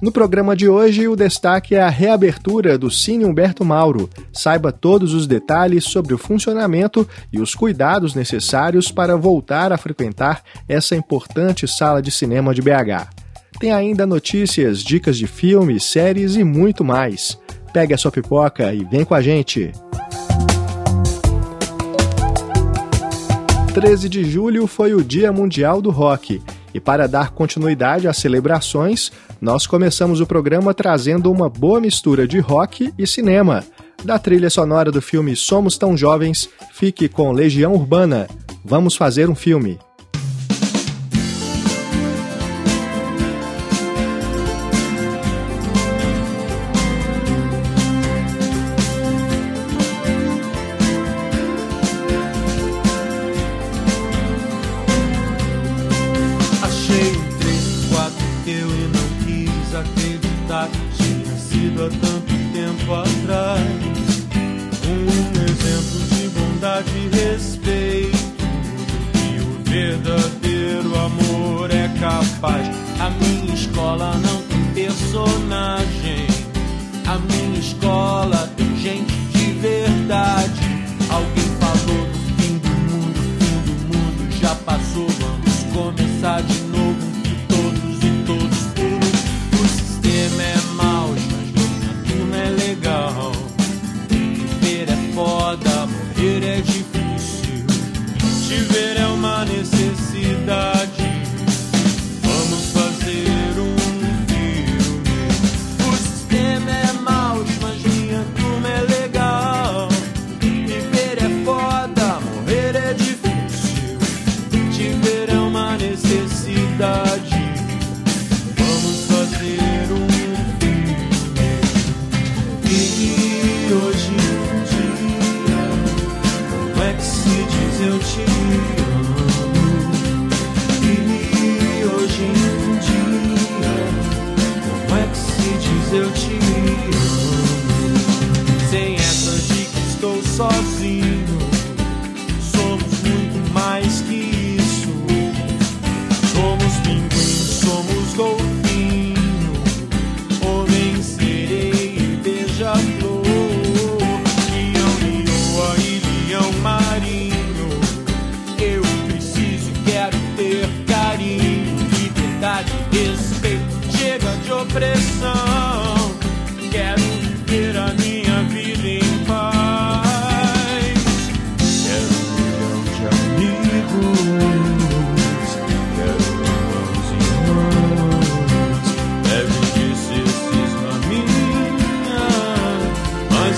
No programa de hoje, o destaque é a reabertura do Cine Humberto Mauro. Saiba todos os detalhes sobre o funcionamento e os cuidados necessários para voltar a frequentar essa importante sala de cinema de BH. Tem ainda notícias, dicas de filmes, séries e muito mais. Pegue a sua pipoca e vem com a gente! 13 de julho foi o Dia Mundial do Rock. E para dar continuidade às celebrações, nós começamos o programa trazendo uma boa mistura de rock e cinema. Da trilha sonora do filme Somos Tão Jovens, fique com Legião Urbana. Vamos fazer um filme.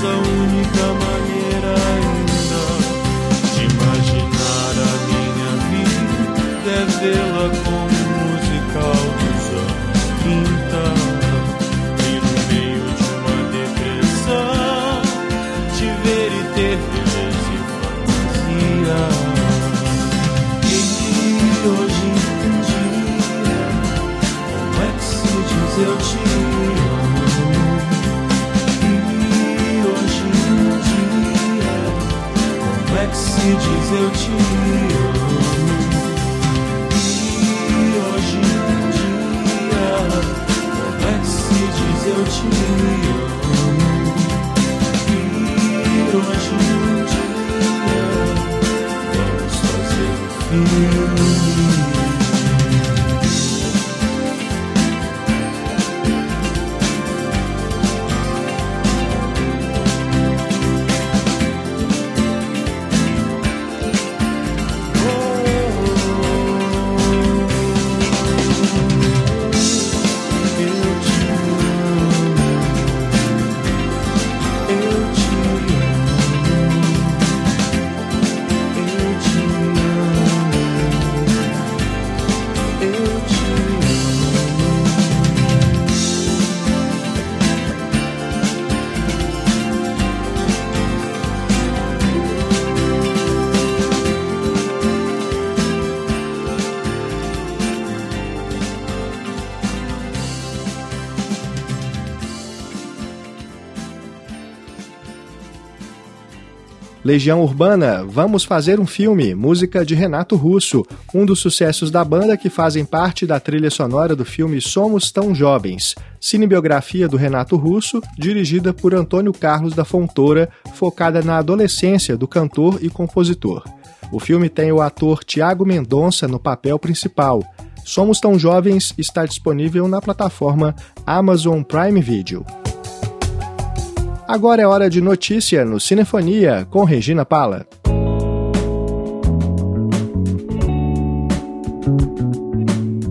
So. Legião Urbana, Vamos Fazer um Filme, música de Renato Russo, um dos sucessos da banda que fazem parte da trilha sonora do filme Somos Tão Jovens, cinebiografia do Renato Russo, dirigida por Antônio Carlos da Fontoura, focada na adolescência do cantor e compositor. O filme tem o ator Tiago Mendonça no papel principal. Somos Tão Jovens está disponível na plataforma Amazon Prime Video. Agora é hora de notícia no Cinefonia com Regina Pala.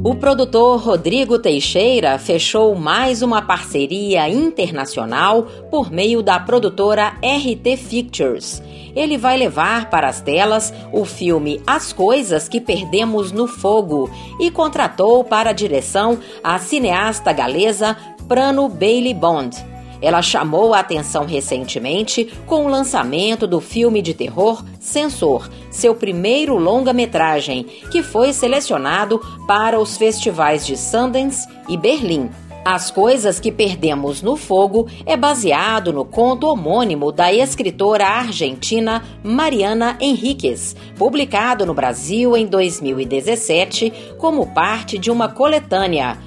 O produtor Rodrigo Teixeira fechou mais uma parceria internacional por meio da produtora RT Pictures. Ele vai levar para as telas o filme As Coisas que Perdemos no Fogo e contratou para a direção a cineasta galesa Prano Bailey Bond. Ela chamou a atenção recentemente com o lançamento do filme de terror Censor, seu primeiro longa-metragem, que foi selecionado para os festivais de Sundance e Berlim. As Coisas que Perdemos no Fogo é baseado no conto homônimo da escritora argentina Mariana Henriquez, publicado no Brasil em 2017 como parte de uma coletânea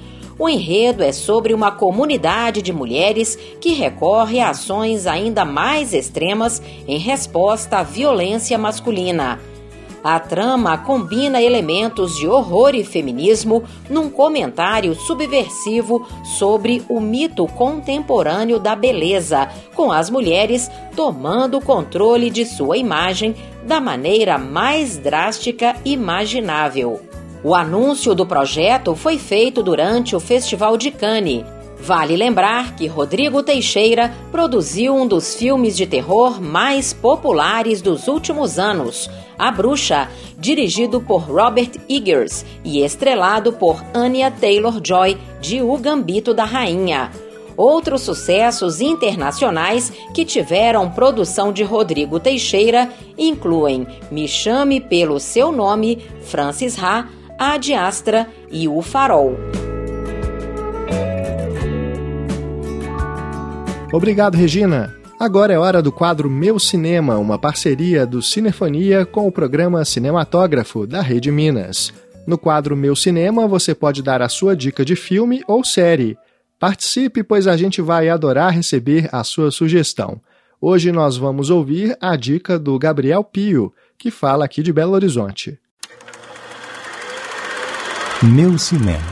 o enredo é sobre uma comunidade de mulheres que recorre a ações ainda mais extremas em resposta à violência masculina. A trama combina elementos de horror e feminismo num comentário subversivo sobre o mito contemporâneo da beleza, com as mulheres tomando o controle de sua imagem da maneira mais drástica imaginável. O anúncio do projeto foi feito durante o Festival de Cannes. Vale lembrar que Rodrigo Teixeira produziu um dos filmes de terror mais populares dos últimos anos, A Bruxa, dirigido por Robert Eggers e estrelado por Anya Taylor-Joy, de O Gambito da Rainha. Outros sucessos internacionais que tiveram produção de Rodrigo Teixeira incluem Me Chame Pelo Seu Nome, Francis Ha, a Astra e o Farol. Obrigado, Regina. Agora é hora do quadro Meu Cinema, uma parceria do Cinefonia com o programa Cinematógrafo da Rede Minas. No quadro Meu Cinema, você pode dar a sua dica de filme ou série. Participe, pois a gente vai adorar receber a sua sugestão. Hoje nós vamos ouvir a dica do Gabriel Pio, que fala aqui de Belo Horizonte. Meu Cinema.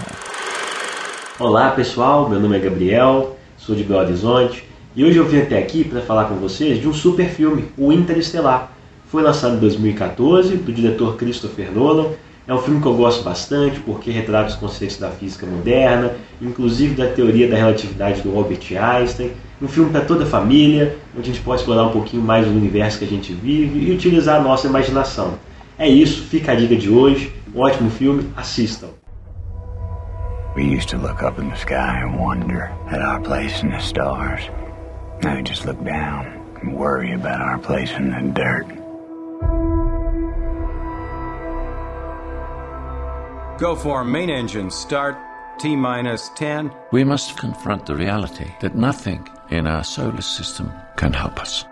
Olá pessoal, meu nome é Gabriel, sou de Belo Horizonte e hoje eu vim até aqui para falar com vocês de um super filme, O Interestelar. Foi lançado em 2014 do diretor Christopher Nolan. É um filme que eu gosto bastante porque retrata os conceitos da física moderna, inclusive da teoria da relatividade do Albert Einstein. Um filme para toda a família, onde a gente pode explorar um pouquinho mais do universo que a gente vive e utilizar a nossa imaginação. É isso, fica a dica de hoje. Um ótimo filme, assistam. We used to look up in the sky and wonder at our place in the stars. Now we just look down and worry about our place in the dirt. Go for main engine start. T minus 10. We must confront the reality that nothing in our solar system can help us.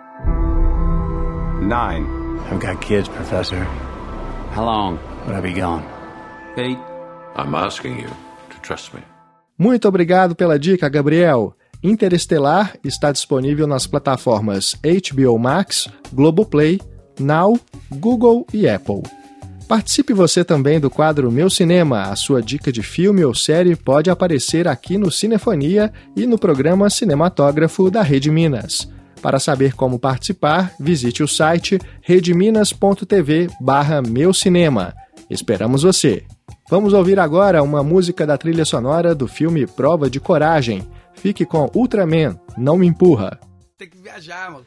Nine. I've got kids, Professor. How long would I be gone? Eight. I'm asking you Trust me. Muito obrigado pela dica, Gabriel. Interestelar está disponível nas plataformas HBO Max, Globoplay, Now, Google e Apple. Participe você também do quadro Meu Cinema. A sua dica de filme ou série pode aparecer aqui no Cinefonia e no programa Cinematógrafo da Rede Minas. Para saber como participar, visite o site redeminas.tv barra Meu Cinema. Esperamos você! Vamos ouvir agora uma música da trilha sonora do filme Prova de Coragem. Fique com Ultraman, Não Me Empurra. Tem que viajar, mano.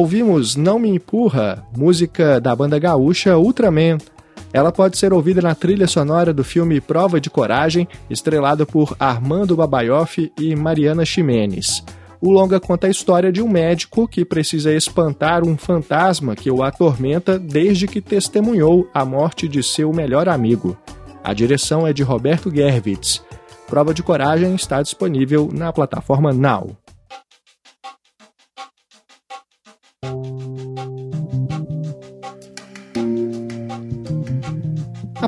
Ouvimos Não Me Empurra, música da banda gaúcha Ultraman. Ela pode ser ouvida na trilha sonora do filme Prova de Coragem, estrelado por Armando Babaioff e Mariana Ximenes. O longa conta a história de um médico que precisa espantar um fantasma que o atormenta desde que testemunhou a morte de seu melhor amigo. A direção é de Roberto Gervitz. Prova de Coragem está disponível na plataforma Now.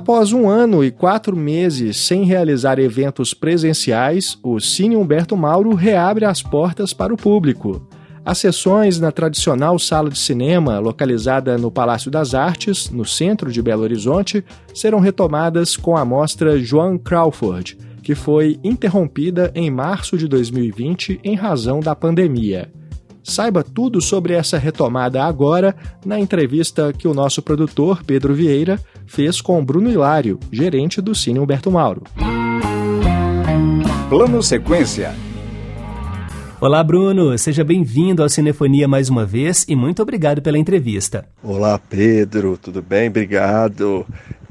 Após um ano e quatro meses sem realizar eventos presenciais, o Cine Humberto Mauro reabre as portas para o público. As sessões na tradicional sala de cinema, localizada no Palácio das Artes, no centro de Belo Horizonte, serão retomadas com a mostra Joan Crawford, que foi interrompida em março de 2020 em razão da pandemia. Saiba tudo sobre essa retomada agora na entrevista que o nosso produtor, Pedro Vieira, fez com Bruno Hilário, gerente do Cine Humberto Mauro. Plano Sequência. Olá, Bruno. Seja bem-vindo ao Cinefonia mais uma vez e muito obrigado pela entrevista. Olá, Pedro. Tudo bem? Obrigado.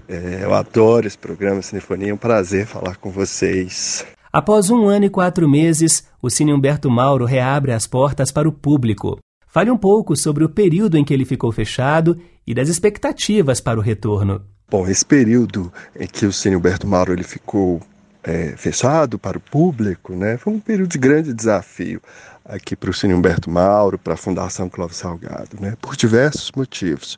É, eu adoro esse programa Cinefonia. É um prazer falar com vocês. Após um ano e quatro meses, o Cine Humberto Mauro reabre as portas para o público. Fale um pouco sobre o período em que ele ficou fechado e das expectativas para o retorno. Bom, esse período em que o Cine Humberto Mauro ele ficou é, fechado para o público, né? Foi um período de grande desafio aqui para o Cine Humberto Mauro, para a Fundação Clóvis Salgado, né? Por diversos motivos.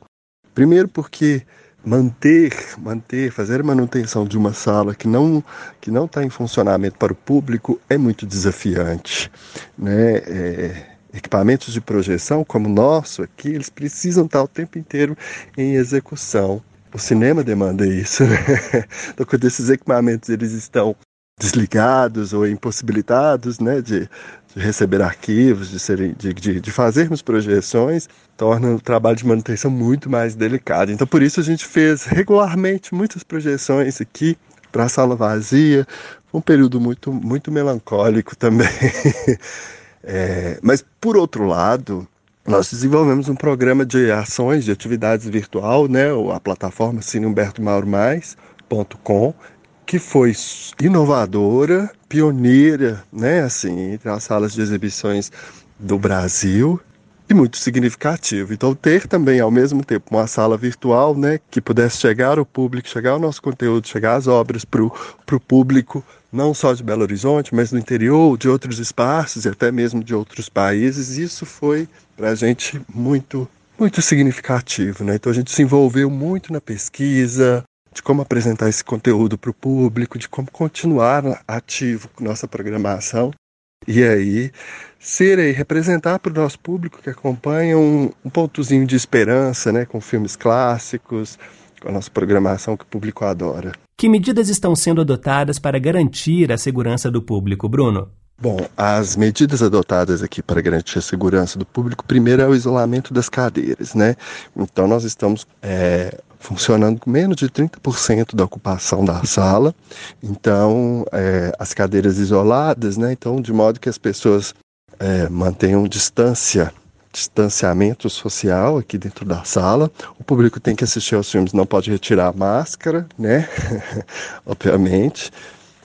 Primeiro porque manter, manter, fazer manutenção de uma sala que não que não está em funcionamento para o público é muito desafiante, né? É, equipamentos de projeção como o nosso aqui, eles precisam estar o tempo inteiro em execução. O cinema demanda isso, né? Então, quando esses equipamentos eles estão desligados ou impossibilitados né, de, de receber arquivos, de, serem, de, de, de, fazermos projeções, torna o trabalho de manutenção muito mais delicado. Então, por isso, a gente fez regularmente muitas projeções aqui para a sala vazia. Um período muito, muito melancólico também. é, mas, por outro lado, nós desenvolvemos um programa de ações, de atividades virtual, né, a plataforma cinehumbertomauromais.com, que foi inovadora, pioneira, né, assim, entre as salas de exibições do Brasil e muito significativo. Então ter também ao mesmo tempo uma sala virtual, né, que pudesse chegar ao público, chegar ao nosso conteúdo, chegar às obras para o público não só de Belo Horizonte, mas do interior, de outros espaços e até mesmo de outros países. Isso foi para a gente muito muito significativo, né? Então a gente se envolveu muito na pesquisa, de como apresentar esse conteúdo para o público, de como continuar ativo com nossa programação. E aí, ser e representar para o nosso público que acompanha um, um, pontozinho de esperança, né, com filmes clássicos, com a nossa programação que o público adora. Que medidas estão sendo adotadas para garantir a segurança do público, Bruno? Bom, as medidas adotadas aqui para garantir a segurança do público, primeiro é o isolamento das cadeiras, né? Então nós estamos é, funcionando com menos de 30% da ocupação da sala, então é, as cadeiras isoladas, né? Então de modo que as pessoas é, mantenham distância distanciamento social aqui dentro da sala. O público tem que assistir aos filmes, não pode retirar a máscara, né? Obviamente.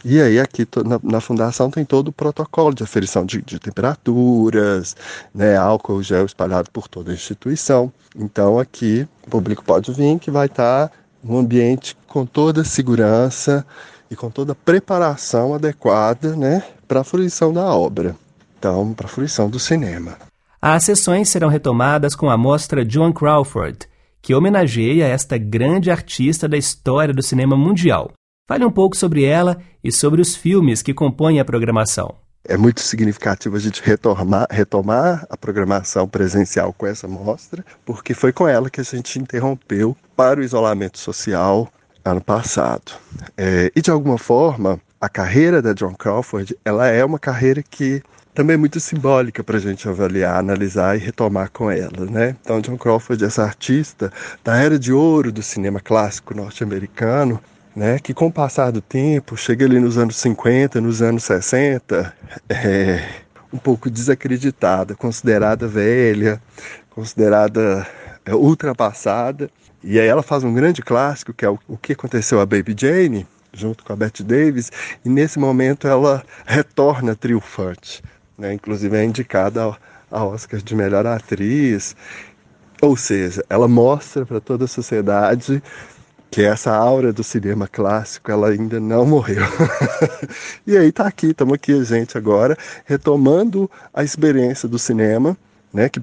E aí aqui na, na, fundação tem todo o protocolo de aferição de, de, temperaturas, né, álcool gel espalhado por toda a instituição. Então aqui o público pode vir que vai estar um ambiente com toda a segurança e com toda a preparação adequada, né, para a fruição da obra. Então, para a fruição do cinema. As sessões serão retomadas com a mostra Joan Crawford, que homenageia esta grande artista da história do cinema mundial. Fale um pouco sobre ela e sobre os filmes que compõem a programação. É muito significativo a gente retomar, retomar a programação presencial com essa mostra, porque foi com ela que a gente interrompeu para o isolamento social ano passado. É, e de alguma forma, a carreira da John Crawford, ela é uma carreira que também é muito simbólica para a gente avaliar, analisar e retomar com ela, né? Então, John Crawford, essa artista da era de ouro do cinema clássico norte-americano, né, que com o passar do tempo, chega ali nos anos 50, nos anos 60, é um pouco desacreditada, considerada velha, considerada é, ultrapassada. E aí ela faz um grande clássico, que é o, o que aconteceu a Baby Jane, junto com a Bette Davis, e nesse momento ela retorna triunfante. Né? Inclusive é indicada a Oscar de melhor atriz. Ou seja, ela mostra para toda a sociedade que essa aura do cinema clássico ela ainda não morreu. e aí tá aqui, estamos aqui a gente agora retomando a experiência do cinema, né, que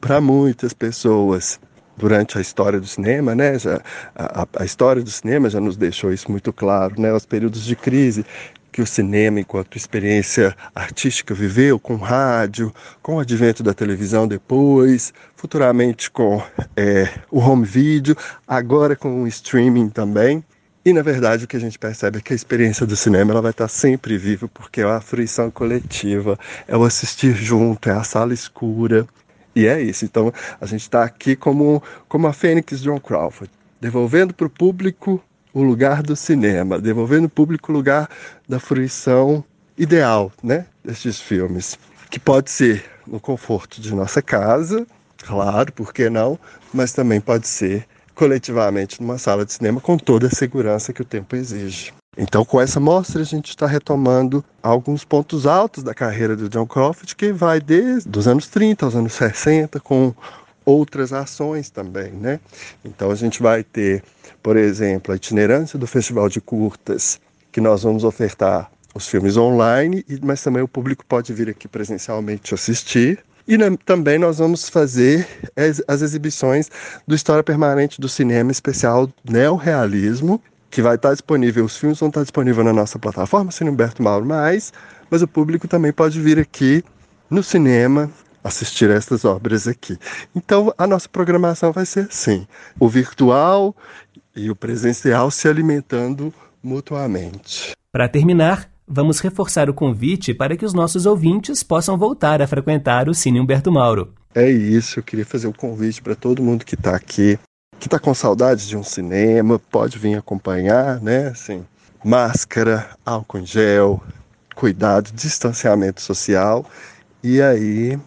para muitas pessoas durante a história do cinema, né, já, a, a, história do cinema já nos deixou isso muito claro, né, os períodos de crise que o cinema, enquanto experiência artística, viveu com rádio, com o advento da televisão depois, futuramente com é, o home video, agora com o streaming também. E na verdade o que a gente percebe é que a experiência do cinema ela vai estar sempre viva, porque é a fruição coletiva, é o assistir junto, é a sala escura. E é isso. Então a gente está aqui como, como a Fênix John Crawford, devolvendo para o público o lugar do cinema, devolvendo ao público o lugar da fruição ideal, né, destes filmes, que pode ser no conforto de nossa casa, claro, por que não, mas também pode ser coletivamente numa sala de cinema com toda a segurança que o tempo exige. Então, com essa mostra, a gente está retomando alguns pontos altos da carreira do John Crawford, que vai desde os anos 30 aos anos 60, com outras ações também, né? Então, a gente vai ter por exemplo, a itinerância do Festival de Curtas que nós vamos ofertar os filmes online, mas também o público pode vir aqui presencialmente assistir. E né, também nós vamos fazer as, as, exibições do História Permanente do Cinema Especial Neorrealismo, que vai estar disponível, os filmes vão estar disponíveis na nossa plataforma, Cine Humberto Mauro Mais, mas o público também pode vir aqui no cinema assistir estas obras aqui. Então a nossa programação vai ser assim: o virtual e o presencial se alimentando mutuamente. Para terminar, vamos reforçar o convite para que os nossos ouvintes possam voltar a frequentar o Cine Humberto Mauro. É isso, eu queria fazer o um convite para todo mundo que está aqui, que está com saudade de um cinema, pode vir acompanhar, né? Assim, máscara, álcool em gel, cuidado, distanciamento social. E aí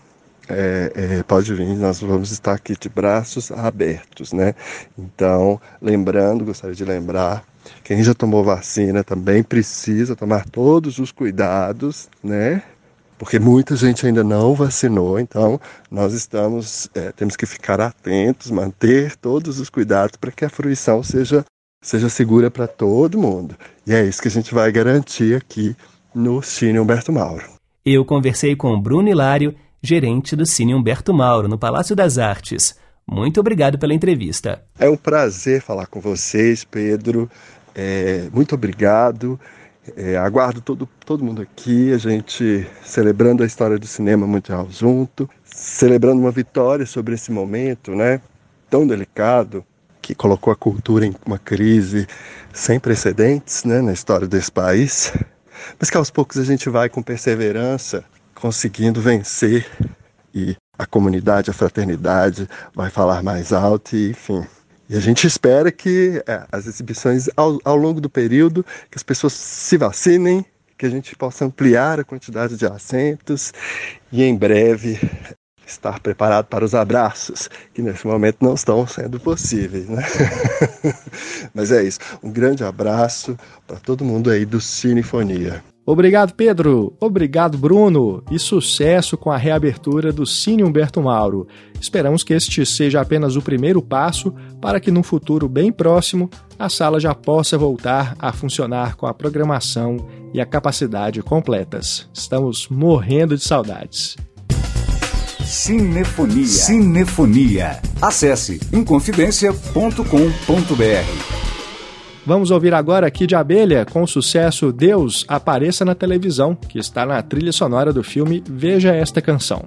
é, é, pode vir, nós vamos estar aqui de braços abertos, né? Então, lembrando, gostaria de lembrar quem já tomou vacina também precisa tomar todos os cuidados, né? Porque muita gente ainda não vacinou, então nós estamos, é, temos que ficar atentos, manter todos os cuidados para que a fruição seja, seja segura para todo mundo. E é isso que a gente vai garantir aqui no Cine Humberto Mauro. Eu conversei com Bruno Hilário, gerente do Cine Humberto Mauro, no Palácio das Artes. Muito obrigado pela entrevista. É um prazer falar com vocês, Pedro. É, muito obrigado. É, aguardo todo, todo mundo aqui, a gente celebrando a história do cinema mundial junto, celebrando uma vitória sobre esse momento, né? Tão delicado, que colocou a cultura em uma crise sem precedentes, né, na história desse país. Mas que aos poucos a gente vai com perseverança conseguindo vencer e a comunidade, a fraternidade vai falar mais alto e, enfim, e a gente espera que é, as exibições, ao, ao longo do período, que as pessoas se vacinem, que a gente possa ampliar a quantidade de assentos e, em breve, estar preparado para os abraços, que nesse momento não estão sendo possíveis. Né? Mas é isso. Um grande abraço para todo mundo aí do Cinefonia. Obrigado, Pedro. Obrigado, Bruno. E sucesso com a reabertura do Cine Humberto Mauro. Esperamos que este seja apenas o primeiro passo para que, num futuro bem próximo, a sala já possa voltar a funcionar com a programação e a capacidade completas. Estamos morrendo de saudades. Cinefonia. Cinefonia. Acesse inconfidencia.com.br. Vamos ouvir agora aqui de Abelha com o sucesso Deus Apareça na Televisão, que está na trilha sonora do filme Veja Esta Canção.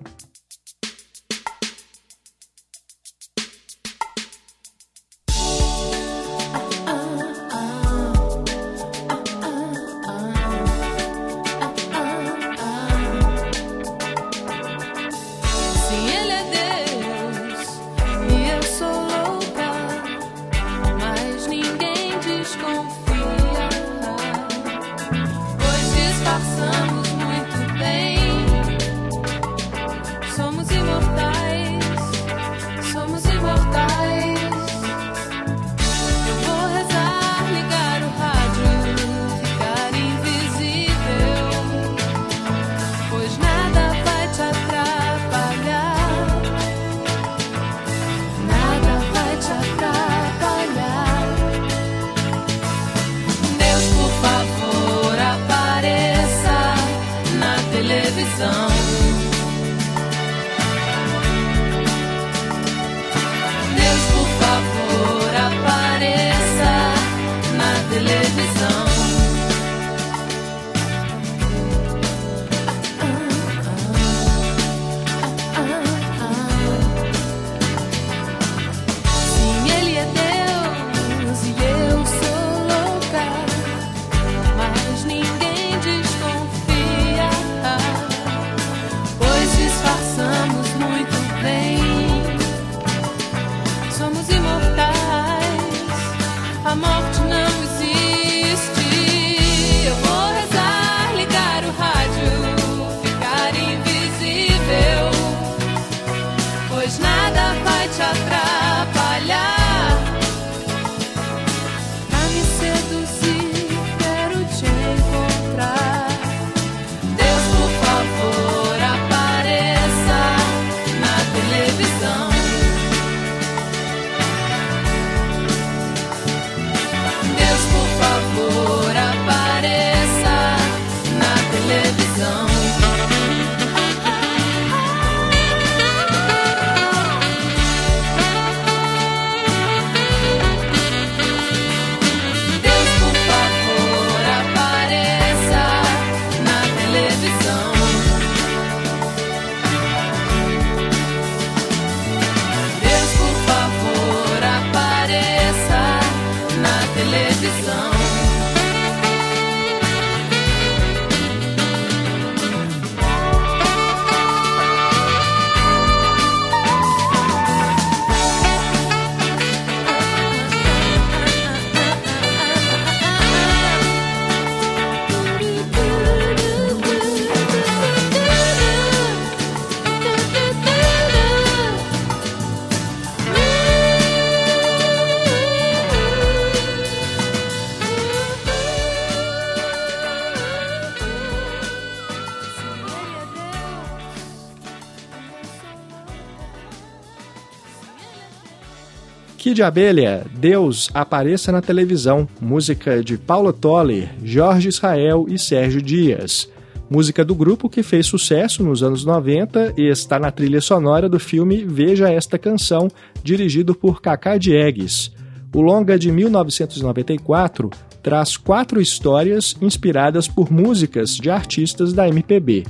Kid Abelha, Deus apareça na televisão, música de Paula Toller, Jorge Israel e Sérgio Dias. Música do grupo que fez sucesso nos anos 90 e está na trilha sonora do filme Veja Esta Canção, dirigido por Cacá Diegues. O longa de 1994 traz quatro histórias inspiradas por músicas de artistas da MPB.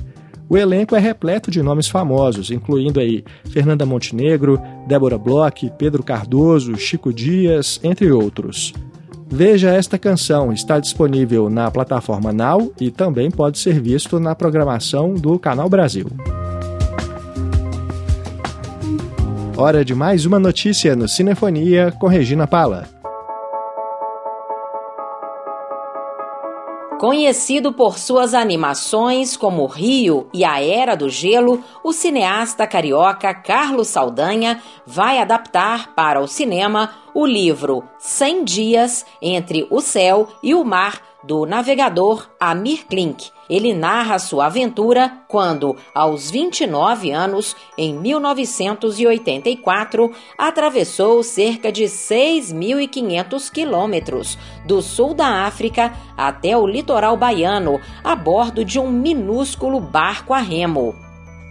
O elenco é repleto de nomes famosos, incluindo aí Fernanda Montenegro, Débora Bloch, Pedro Cardoso, Chico Dias, entre outros. Veja esta canção, está disponível na plataforma Now e também pode ser visto na programação do Canal Brasil. Hora de mais uma notícia no Cinefonia com Regina Pala. Conhecido por suas animações como Rio e a Era do Gelo, o cineasta carioca Carlos Saldanha vai adaptar para o cinema o livro 100 Dias entre o Céu e o Mar do navegador Amir Klink. Ele narra sua aventura quando, aos 29 anos, em 1984, atravessou cerca de 6.500 quilômetros do sul da África até o litoral baiano a bordo de um minúsculo barco a remo.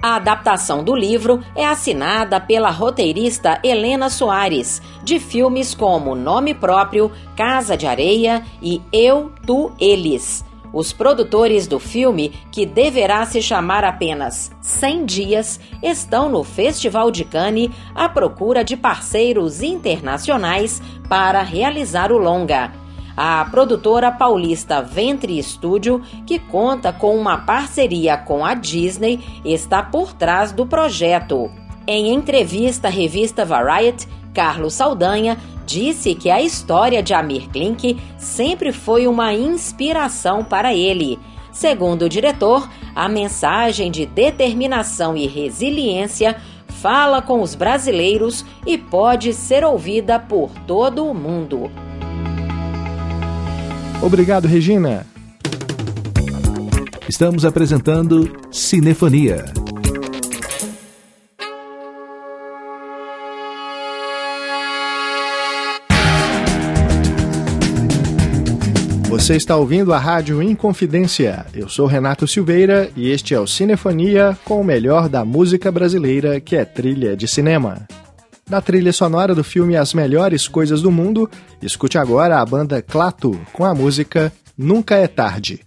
A adaptação do livro é assinada pela roteirista Helena Soares, de filmes como Nome Próprio, Casa de Areia e Eu, Tu, Eles. Os produtores do filme, que deverá se chamar apenas 100 Dias, estão no Festival de Cannes à procura de parceiros internacionais para realizar o longa. A produtora paulista Ventre Studio, que conta com uma parceria com a Disney, está por trás do projeto. Em entrevista à revista Variety, Carlos Saldanha disse que a história de Amir Klink sempre foi uma inspiração para ele. Segundo o diretor, a mensagem de determinação e resiliência fala com os brasileiros e pode ser ouvida por todo o mundo. Obrigado, Regina. Estamos apresentando Cinefonia. Você está ouvindo a Rádio Inconfidência. Eu sou Renato Silveira e este é o Cinefonia com o melhor da música brasileira, que é trilha de cinema. Da trilha sonora do filme As Melhores Coisas do Mundo, escute agora a banda Clato com a música Nunca é Tarde.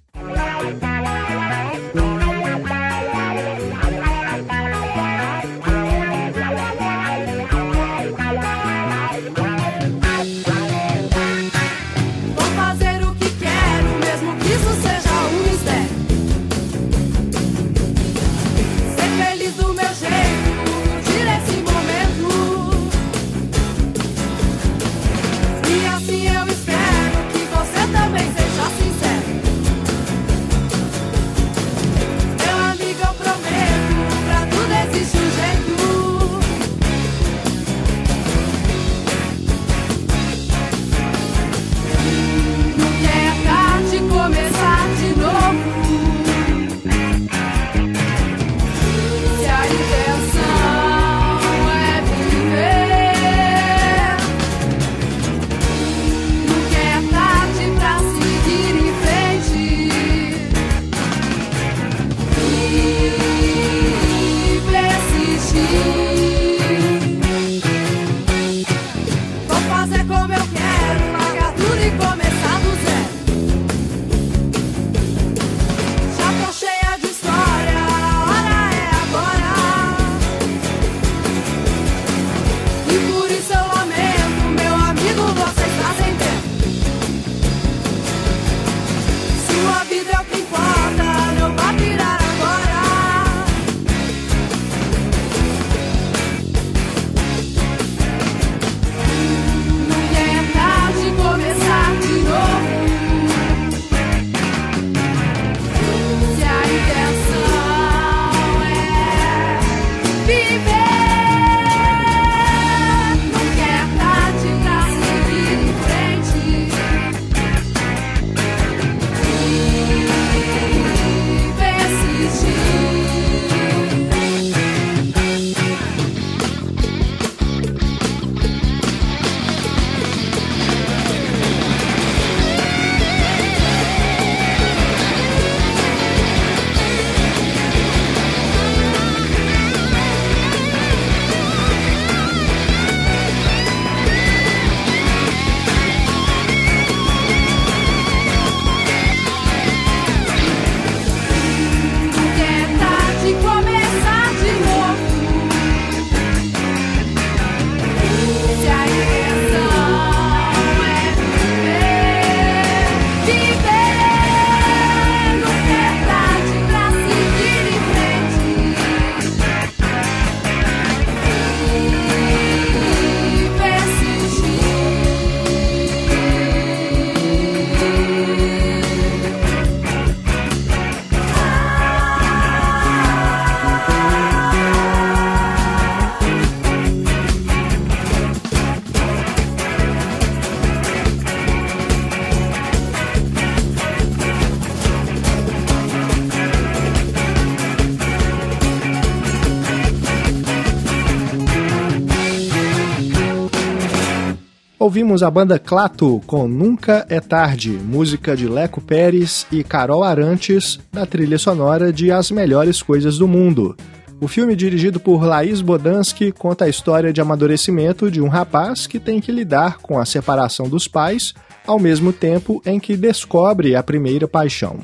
Ouvimos a banda Clato com Nunca é Tarde, música de Leco Pérez e Carol Arantes, da trilha sonora de As Melhores Coisas do Mundo. O filme, dirigido por Laís Bodansky, conta a história de amadurecimento de um rapaz que tem que lidar com a separação dos pais, ao mesmo tempo em que descobre a primeira paixão.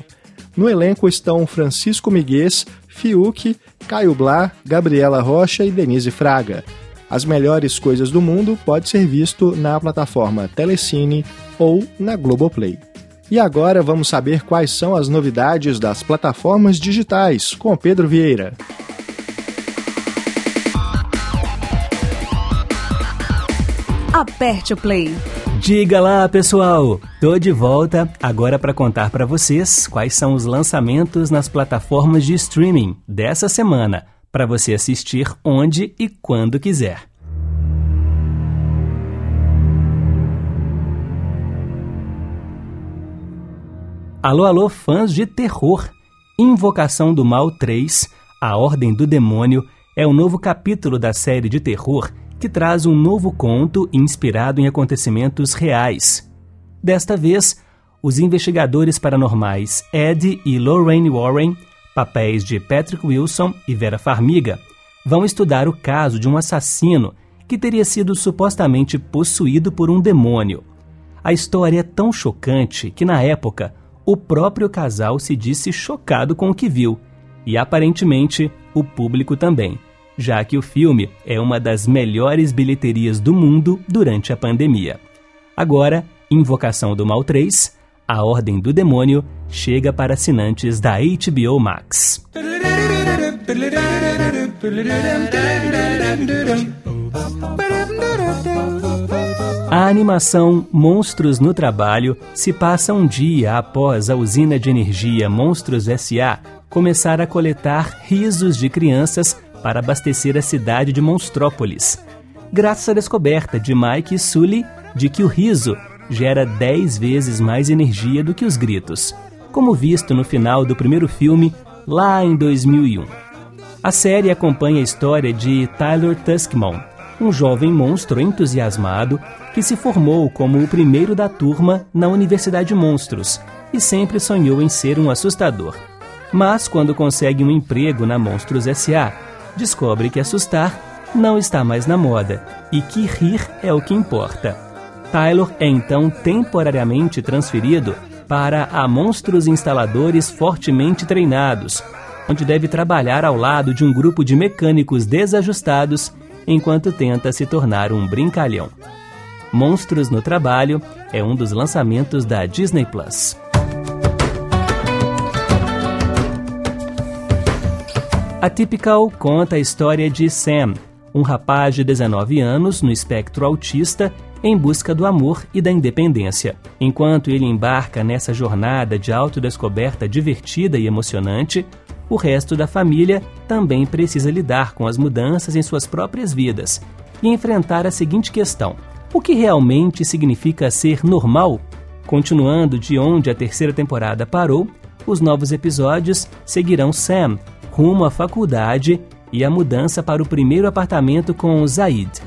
No elenco estão Francisco Miguel, Fiuk, Caio Blá, Gabriela Rocha e Denise Fraga. As melhores coisas do mundo pode ser visto na plataforma Telecine ou na Globoplay. E agora vamos saber quais são as novidades das plataformas digitais com Pedro Vieira. Aperte o play. Diga lá, pessoal! Tô de volta agora para contar para vocês quais são os lançamentos nas plataformas de streaming dessa semana para você assistir onde e quando quiser. Alô, alô, fãs de terror! Invocação do Mal 3, A Ordem do Demônio, é o novo capítulo da série de terror que traz um novo conto inspirado em acontecimentos reais. Desta vez, os investigadores paranormais Ed e Lorraine Warren papéis de Patrick Wilson e Vera Farmiga, vão estudar o caso de um assassino que teria sido supostamente possuído por um demônio. A história é tão chocante que, na época, o próprio casal se disse chocado com o que viu, e aparentemente o público também, já que o filme é uma das melhores bilheterias do mundo durante a pandemia. Agora, Invocação do Mal 3 a Ordem do Demônio chega para assinantes da HBO Max. A animação Monstros no Trabalho se passa um dia após a usina de energia Monstros S.A. começar a coletar risos de crianças para abastecer a cidade de Monstrópolis. Graças à descoberta de Mike e Sully de que o riso gera 10 vezes mais energia do que os gritos, como visto no final do primeiro filme, lá em 2001. A série acompanha a história de Tyler Tuskmon, um jovem monstro entusiasmado que se formou como o primeiro da turma na Universidade Monstros e sempre sonhou em ser um assustador. Mas quando consegue um emprego na Monstros SA, descobre que assustar não está mais na moda e que rir é o que importa. Taylor é então temporariamente transferido para a Monstros Instaladores fortemente treinados, onde deve trabalhar ao lado de um grupo de mecânicos desajustados enquanto tenta se tornar um brincalhão. Monstros no Trabalho é um dos lançamentos da Disney Plus. A Typical conta a história de Sam, um rapaz de 19 anos no espectro autista em busca do amor e da independência. Enquanto ele embarca nessa jornada de autodescoberta divertida e emocionante, o resto da família também precisa lidar com as mudanças em suas próprias vidas e enfrentar a seguinte questão: o que realmente significa ser normal? Continuando de onde a terceira temporada parou, os novos episódios seguirão Sam rumo à faculdade e a mudança para o primeiro apartamento com Zaid.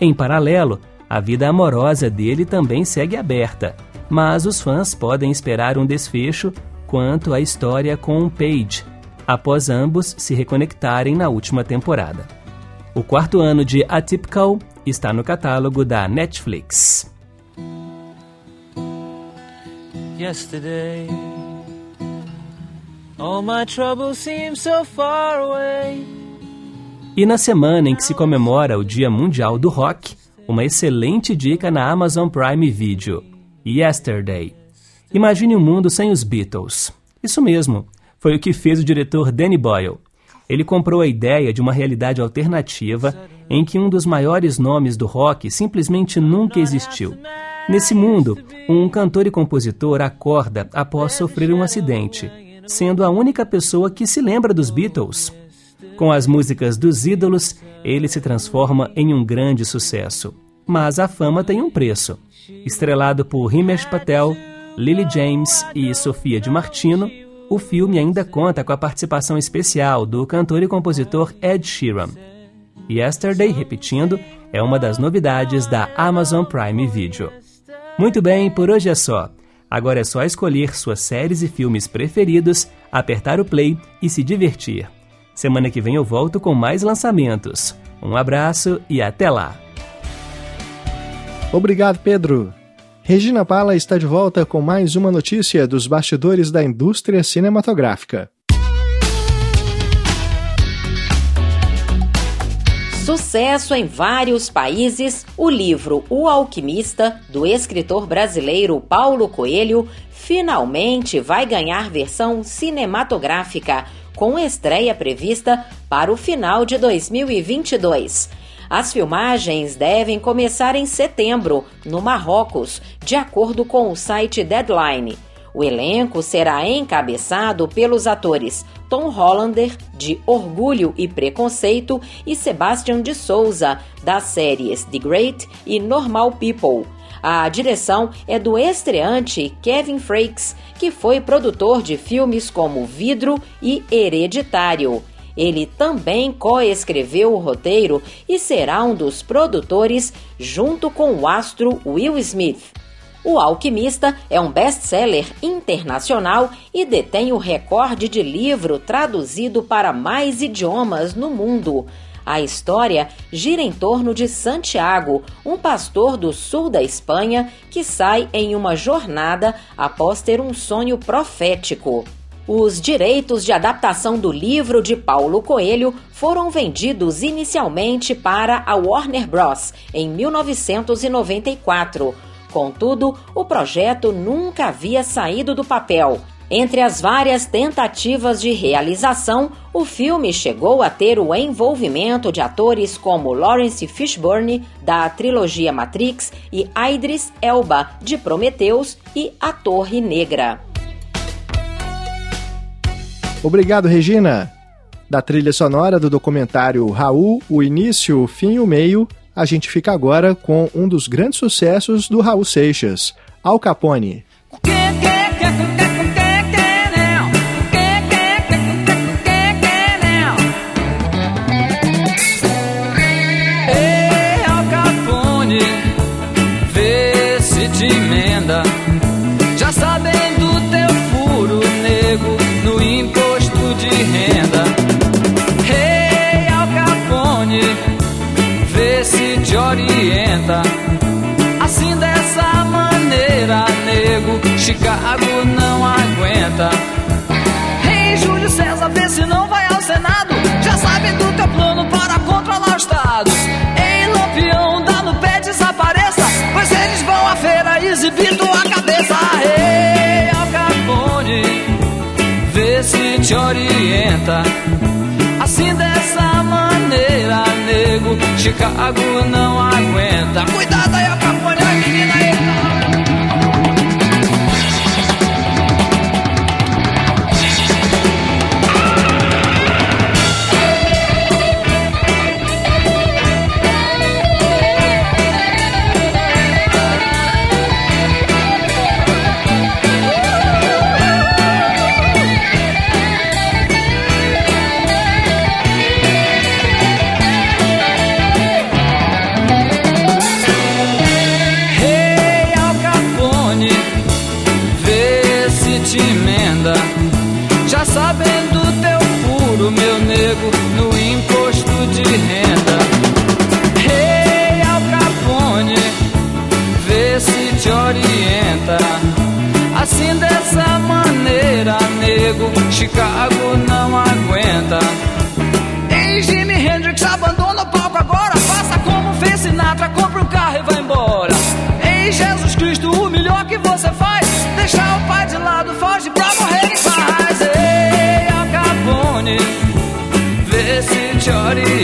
Em paralelo, a vida amorosa dele também segue aberta, mas os fãs podem esperar um desfecho quanto à história com Paige, após ambos se reconectarem na última temporada. O quarto ano de Atypical está no catálogo da Netflix. Yesterday, all my troubles seem so far away. E na semana em que se comemora o Dia Mundial do Rock, uma excelente dica na Amazon Prime Video. Yesterday. Imagine um mundo sem os Beatles. Isso mesmo, foi o que fez o diretor Danny Boyle. Ele comprou a ideia de uma realidade alternativa em que um dos maiores nomes do rock simplesmente nunca existiu. Nesse mundo, um cantor e compositor acorda após sofrer um acidente, sendo a única pessoa que se lembra dos Beatles. Com as músicas dos ídolos, ele se transforma em um grande sucesso. Mas a fama tem um preço. Estrelado por Himesh Patel, Lily James e Sofia de Martino, o filme ainda conta com a participação especial do cantor e compositor Ed Sheeran. Yesterday, repetindo, é uma das novidades da Amazon Prime Video. Muito bem, por hoje é só. Agora é só escolher suas séries e filmes preferidos, apertar o play e se divertir. Semana que vem eu volto com mais lançamentos. Um abraço e até lá. Obrigado, Pedro. Regina Pala está de volta com mais uma notícia dos bastidores da indústria cinematográfica. Sucesso em vários países, o livro O Alquimista, do escritor brasileiro Paulo Coelho, finalmente vai ganhar versão cinematográfica, com estreia prevista para o final de 2022. As filmagens devem começar em setembro, no Marrocos, de acordo com o site Deadline. O elenco será encabeçado pelos atores Tom Hollander, de Orgulho e Preconceito, e Sebastian de Souza, das séries The Great e Normal People. A direção é do estreante Kevin Frakes, que foi produtor de filmes como Vidro e Hereditário. Ele também coescreveu o roteiro e será um dos produtores, junto com o astro Will Smith. O Alquimista é um best-seller internacional e detém o recorde de livro traduzido para mais idiomas no mundo. A história gira em torno de Santiago, um pastor do sul da Espanha que sai em uma jornada após ter um sonho profético. Os direitos de adaptação do livro de Paulo Coelho foram vendidos inicialmente para a Warner Bros. em 1994 Contudo, o projeto nunca havia saído do papel. Entre as várias tentativas de realização, o filme chegou a ter o envolvimento de atores como Lawrence Fishburne, da trilogia Matrix, e Idris Elba, de Prometheus e A Torre Negra. Obrigado, Regina. Da trilha sonora do documentário Raul, o início, o fim e o meio, a gente fica agora com um dos grandes sucessos do Raul Seixas, Al Capone. Chicago não aguenta. Ei, Júlio César, vê se não vai ao Senado. Já sabe do teu plano para controlar o Estado. Ei, Lampião, dá no pé, desapareça. Pois eles vão à feira exibir tua cabeça. Ei, Al Capone, vê se te orienta. Assim dessa maneira, nego, Chicago não aguenta. Cuidado aí, Chicago não aguenta. Ei, Jimi Hendrix abandona o palco agora. Faça como fez Sinatra, compra um carro e vai embora. Ei, Jesus Cristo, o melhor que você faz. Deixar o pai de lado, foge pra morrer em paz. Ei, Al Capone, vê se te orienta.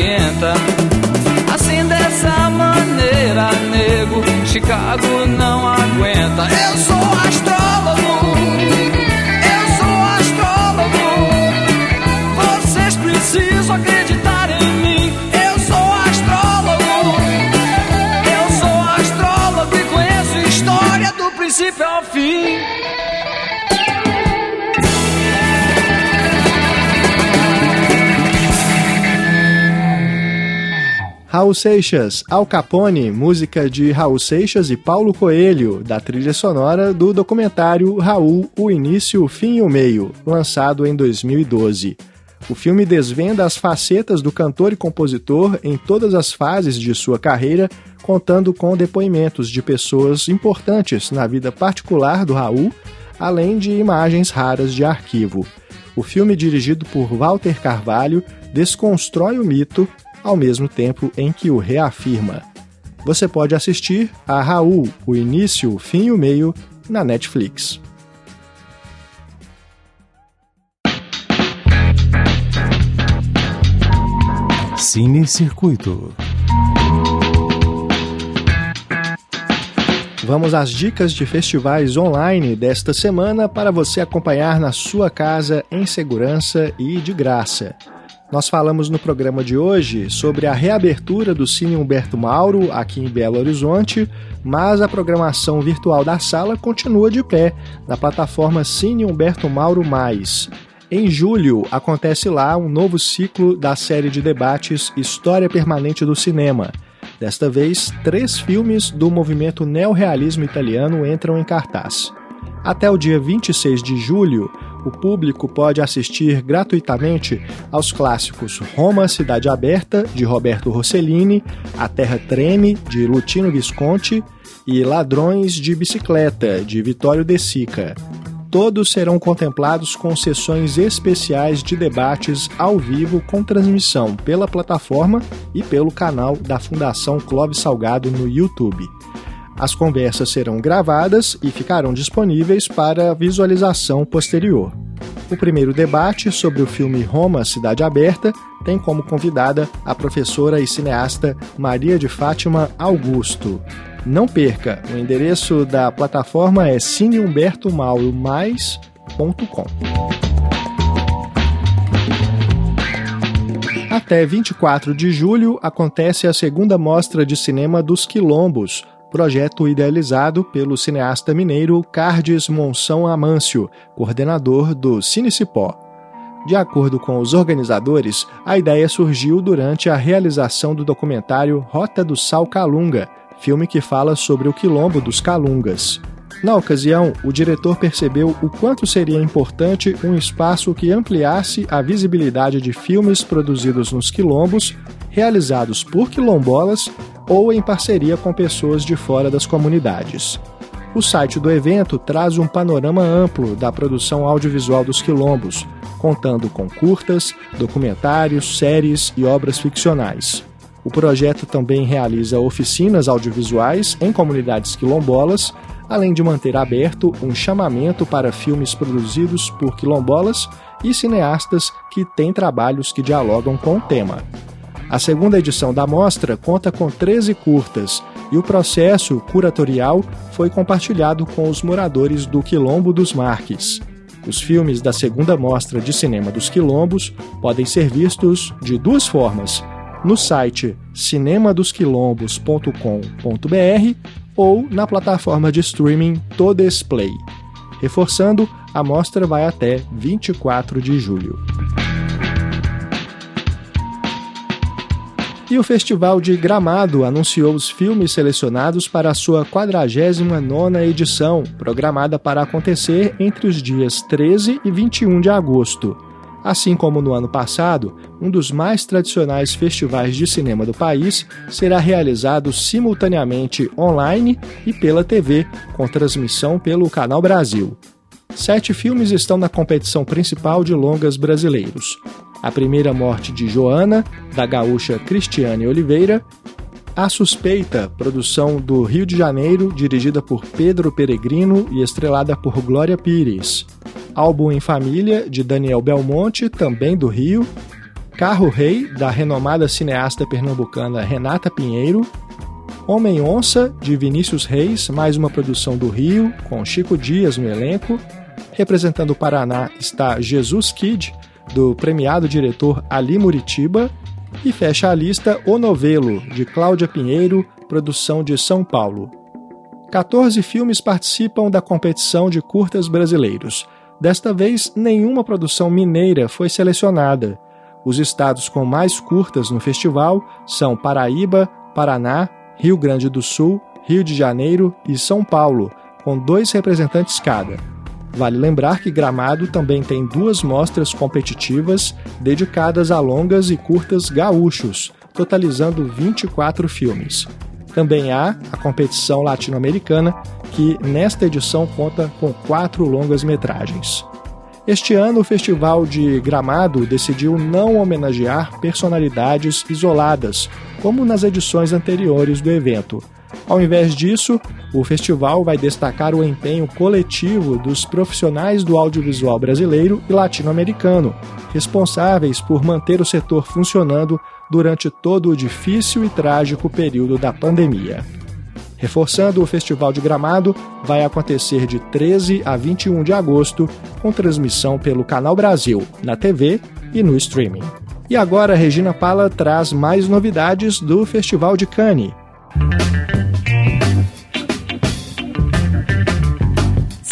Raul Seixas, Al Capone, música de Raul Seixas e Paulo Coelho, da trilha sonora do documentário Raul, o Início, o Fim e o Meio, lançado em 2012. O filme desvenda as facetas do cantor e compositor em todas as fases de sua carreira, contando com depoimentos de pessoas importantes na vida particular do Raul, além de imagens raras de arquivo. O filme, dirigido por Walter Carvalho, desconstrói o mito ao mesmo tempo em que o reafirma. Você pode assistir a Raul, o início, o fim e o meio, na Netflix. Cine Circuito. Vamos às dicas de festivais online desta semana para você acompanhar na sua casa em segurança e de graça. Nós falamos no programa de hoje sobre a reabertura do Cine Humberto Mauro aqui em Belo Horizonte, mas a programação virtual da sala continua de pé na plataforma Cine Humberto Mauro Mais. Em julho, acontece lá um novo ciclo da série de debates História Permanente do Cinema. Desta vez, três filmes do movimento neorrealismo italiano entram em cartaz. Até o dia 26 de julho, o público pode assistir gratuitamente aos clássicos Roma Cidade Aberta, de Roberto Rossellini, A Terra Treme, de Lutino Visconti e Ladrões de Bicicleta, de Vittorio De Sica. Todos serão contemplados com sessões especiais de debates ao vivo com transmissão pela plataforma e pelo canal da Fundação Clóvis Salgado no YouTube. As conversas serão gravadas e ficarão disponíveis para visualização posterior. O primeiro debate sobre o filme Roma Cidade Aberta tem como convidada a professora e cineasta Maria de Fátima Augusto. Não perca, o endereço da plataforma é cineumbertomauromais.com. Até 24 de julho acontece a segunda mostra de cinema dos Quilombos, projeto idealizado pelo cineasta mineiro Cardes Monção Amâncio, coordenador do Cinecipó. De acordo com os organizadores, a ideia surgiu durante a realização do documentário Rota do Sal Calunga, filme que fala sobre o quilombo dos Calungas. Na ocasião, o diretor percebeu o quanto seria importante um espaço que ampliasse a visibilidade de filmes produzidos nos quilombos, realizados por quilombolas ou em parceria com pessoas de fora das comunidades. O site do evento traz um panorama amplo da produção audiovisual dos quilombos, contando com curtas, documentários, séries e obras ficcionais. O projeto também realiza oficinas audiovisuais em comunidades quilombolas, além de manter aberto um chamamento para filmes produzidos por quilombolas e cineastas que têm trabalhos que dialogam com o tema. A segunda edição da mostra conta com 13 curtas e o processo curatorial foi compartilhado com os moradores do Quilombo dos Marques. Os filmes da segunda mostra de cinema dos quilombos podem ser vistos de duas formas: no site cinemadosquilombos.com.br ou na plataforma de streaming Todesplay. Reforçando, a mostra vai até 24 de julho. E o Festival de Gramado anunciou os filmes selecionados para a sua 49ª edição, programada para acontecer entre os dias 13 e 21 de agosto. Assim como no ano passado, um dos mais tradicionais festivais de cinema do país será realizado simultaneamente online e pela TV, com transmissão pelo Canal Brasil. Sete filmes estão na competição principal de longas brasileiros. A Primeira Morte de Joana, da gaúcha Cristiane Oliveira, A Suspeita, produção do Rio de Janeiro, dirigida por Pedro Peregrino e estrelada por Glória Pires. Álbum em Família, de Daniel Belmonte, também do Rio. Carro Rei, da renomada cineasta pernambucana Renata Pinheiro. Homem Onça, de Vinícius Reis, mais uma produção do Rio, com Chico Dias no elenco. Representando o Paraná está Jesus Kid, do premiado diretor Ali Muritiba, e fecha a lista O Novelo, de Cláudia Pinheiro, produção de São Paulo. 14 filmes participam da competição de curtas brasileiros. Desta vez, nenhuma produção mineira foi selecionada. Os estados com mais curtas no festival são Paraíba, Paraná, Rio Grande do Sul, Rio de Janeiro e São Paulo, com dois representantes cada. Vale lembrar que Gramado também tem duas mostras competitivas dedicadas a longas e curtas gaúchos, totalizando 24 filmes. Também há a competição latino-americana, que nesta edição conta com quatro longas-metragens. Este ano, o Festival de Gramado decidiu não homenagear personalidades isoladas, como nas edições anteriores do evento. Ao invés disso, o festival vai destacar o empenho coletivo dos profissionais do audiovisual brasileiro e latino-americano, responsáveis por manter o setor funcionando durante todo o difícil e trágico período da pandemia. Reforçando o Festival de Gramado, vai acontecer de 13 a 21 de agosto, com transmissão pelo Canal Brasil, na TV e no streaming. E agora Regina Pala traz mais novidades do Festival de Cannes.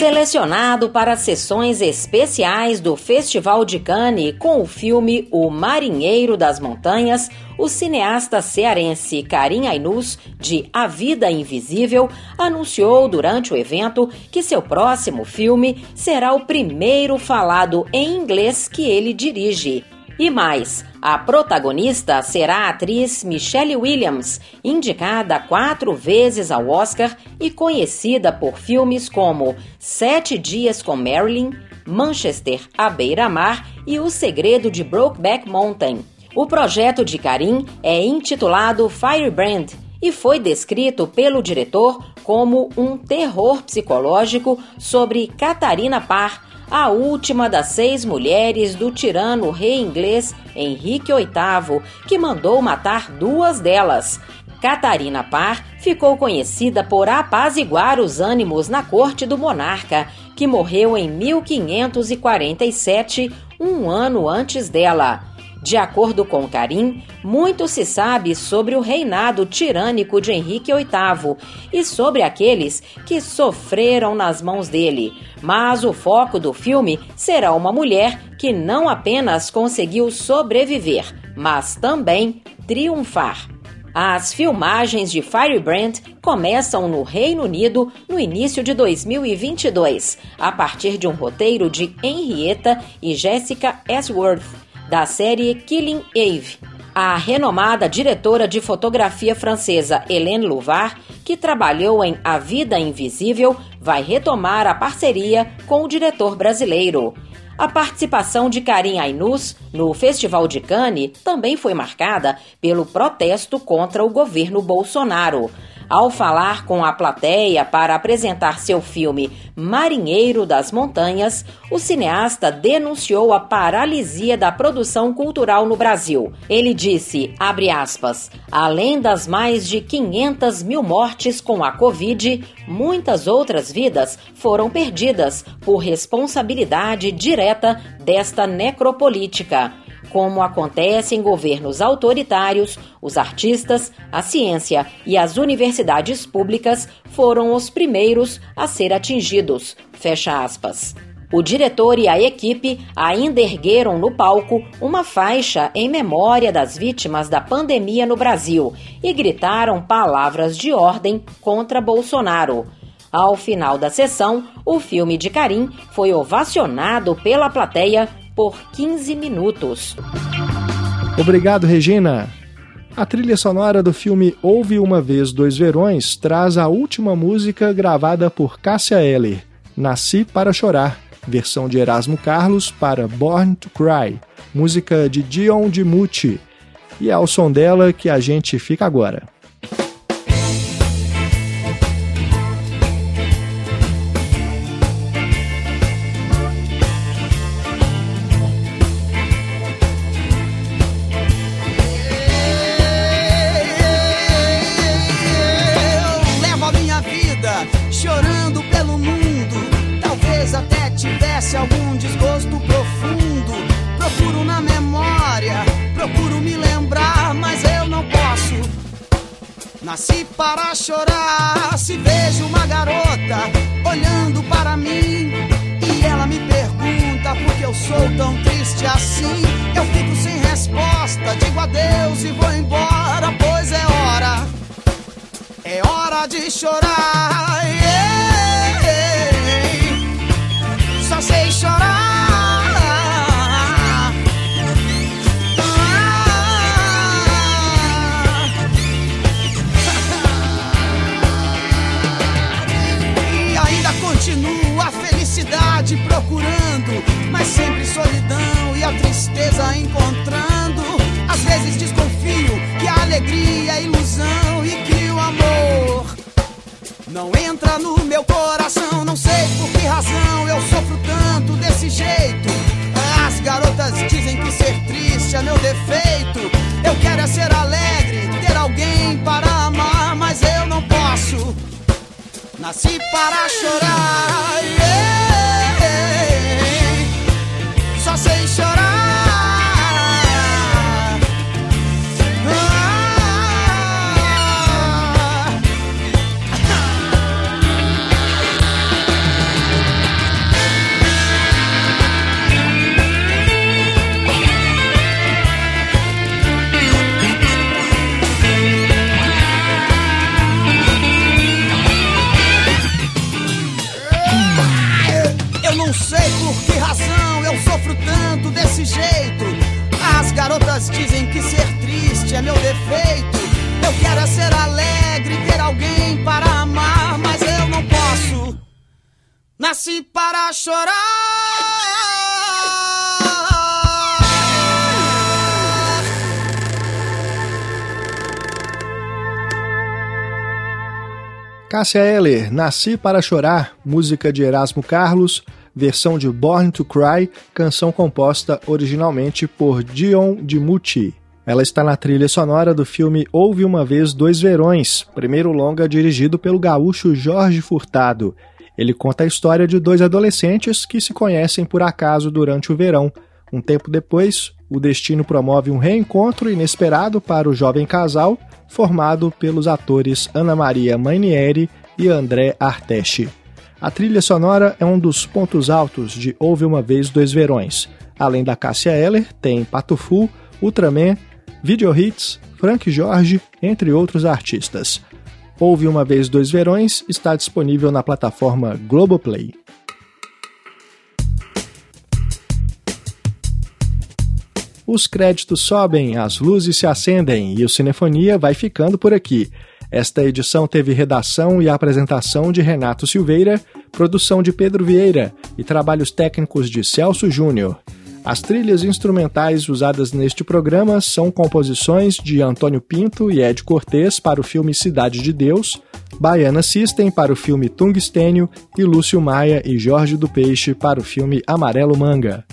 Selecionado para sessões especiais do Festival de Cannes com o filme O Marinheiro das Montanhas, o cineasta cearense Karim Ainus, de A Vida Invisível, anunciou durante o evento que seu próximo filme será o primeiro falado em inglês que ele dirige. E mais, a protagonista será a atriz Michelle Williams, indicada quatro vezes ao Oscar e conhecida por filmes como Sete Dias com Marilyn, Manchester à beira-mar e O Segredo de Brokeback Mountain. O projeto de Karim é intitulado Firebrand e foi descrito pelo diretor como um terror psicológico sobre Catarina Parr, a última das seis mulheres do tirano rei inglês Henrique VIII, que mandou matar duas delas. Catarina Parr ficou conhecida por apaziguar os ânimos na corte do monarca, que morreu em 1547, um ano antes dela. De acordo com Karim, muito se sabe sobre o reinado tirânico de Henrique VIII e sobre aqueles que sofreram nas mãos dele. Mas o foco do filme será uma mulher que não apenas conseguiu sobreviver, mas também triunfar. As filmagens de Firebrand começam no Reino Unido no início de 2022, a partir de um roteiro de Henrietta e Jessica Ashworth da série Killing Eve. A renomada diretora de fotografia francesa Hélène Louvard, que trabalhou em A Vida Invisível, vai retomar a parceria com o diretor brasileiro. A participação de Karim Ainus no Festival de Cannes também foi marcada pelo protesto contra o governo Bolsonaro. Ao falar com a plateia para apresentar seu filme Marinheiro das Montanhas, o cineasta denunciou a paralisia da produção cultural no Brasil. Ele disse, aspas, além das mais de 500 mil mortes com a Covid, muitas outras vidas foram perdidas por responsabilidade direta desta necropolítica. Como acontece em governos autoritários, os artistas, a ciência e as universidades públicas foram os primeiros a ser atingidos. Fecha aspas. O diretor e a equipe ainda ergueram no palco uma faixa em memória das vítimas da pandemia no Brasil e gritaram palavras de ordem contra Bolsonaro. Ao final da sessão, o filme de Karim foi ovacionado pela plateia por 15 minutos. Obrigado, Regina. A trilha sonora do filme Houve uma Vez Dois Verões traz a última música gravada por Cássia Eller, Nasci para Chorar, versão de Erasmo Carlos para Born to Cry, música de Dion Dimucci. E é ao som dela que a gente fica agora. Cássia Eller, Nasci para Chorar, música de Erasmo Carlos, versão de Born to Cry, canção composta originalmente por Dion DiMucci. Ela está na trilha sonora do filme Houve Uma Vez Dois Verões, primeiro longa dirigido pelo gaúcho Jorge Furtado. Ele conta a história de dois adolescentes que se conhecem por acaso durante o verão. Um tempo depois, o destino promove um reencontro inesperado para o jovem casal, formado pelos atores Ana Maria Manieri e André Arteche. A trilha sonora é um dos pontos altos de Houve Uma Vez Dois Verões. Além da Cássia Eller, tem Patufu, Ultraman, Video Hits, Frank Jorge, entre outros artistas. Houve Uma Vez Dois Verões está disponível na plataforma Globoplay. Os créditos sobem, as luzes se acendem e o Cinefonia vai ficando por aqui. Esta edição teve redação e apresentação de Renato Silveira, produção de Pedro Vieira e trabalhos técnicos de Celso Júnior. As trilhas instrumentais usadas neste programa são composições de Antônio Pinto e Ed Cortez para o filme Cidade de Deus, Baiana System para o filme Tungstênio e Lúcio Maia e Jorge do Peixe para o filme Amarelo Manga.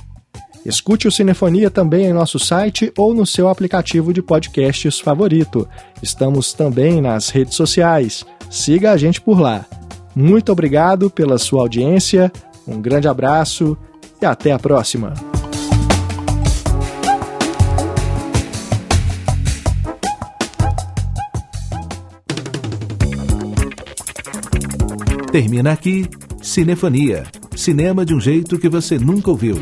Escute o Cinefonia também em nosso site ou no seu aplicativo de podcasts favorito. Estamos também nas redes sociais. Siga a gente por lá. Muito obrigado pela sua audiência, um grande abraço e até a próxima. Termina aqui Cinefonia. Cinema de um jeito que você nunca ouviu.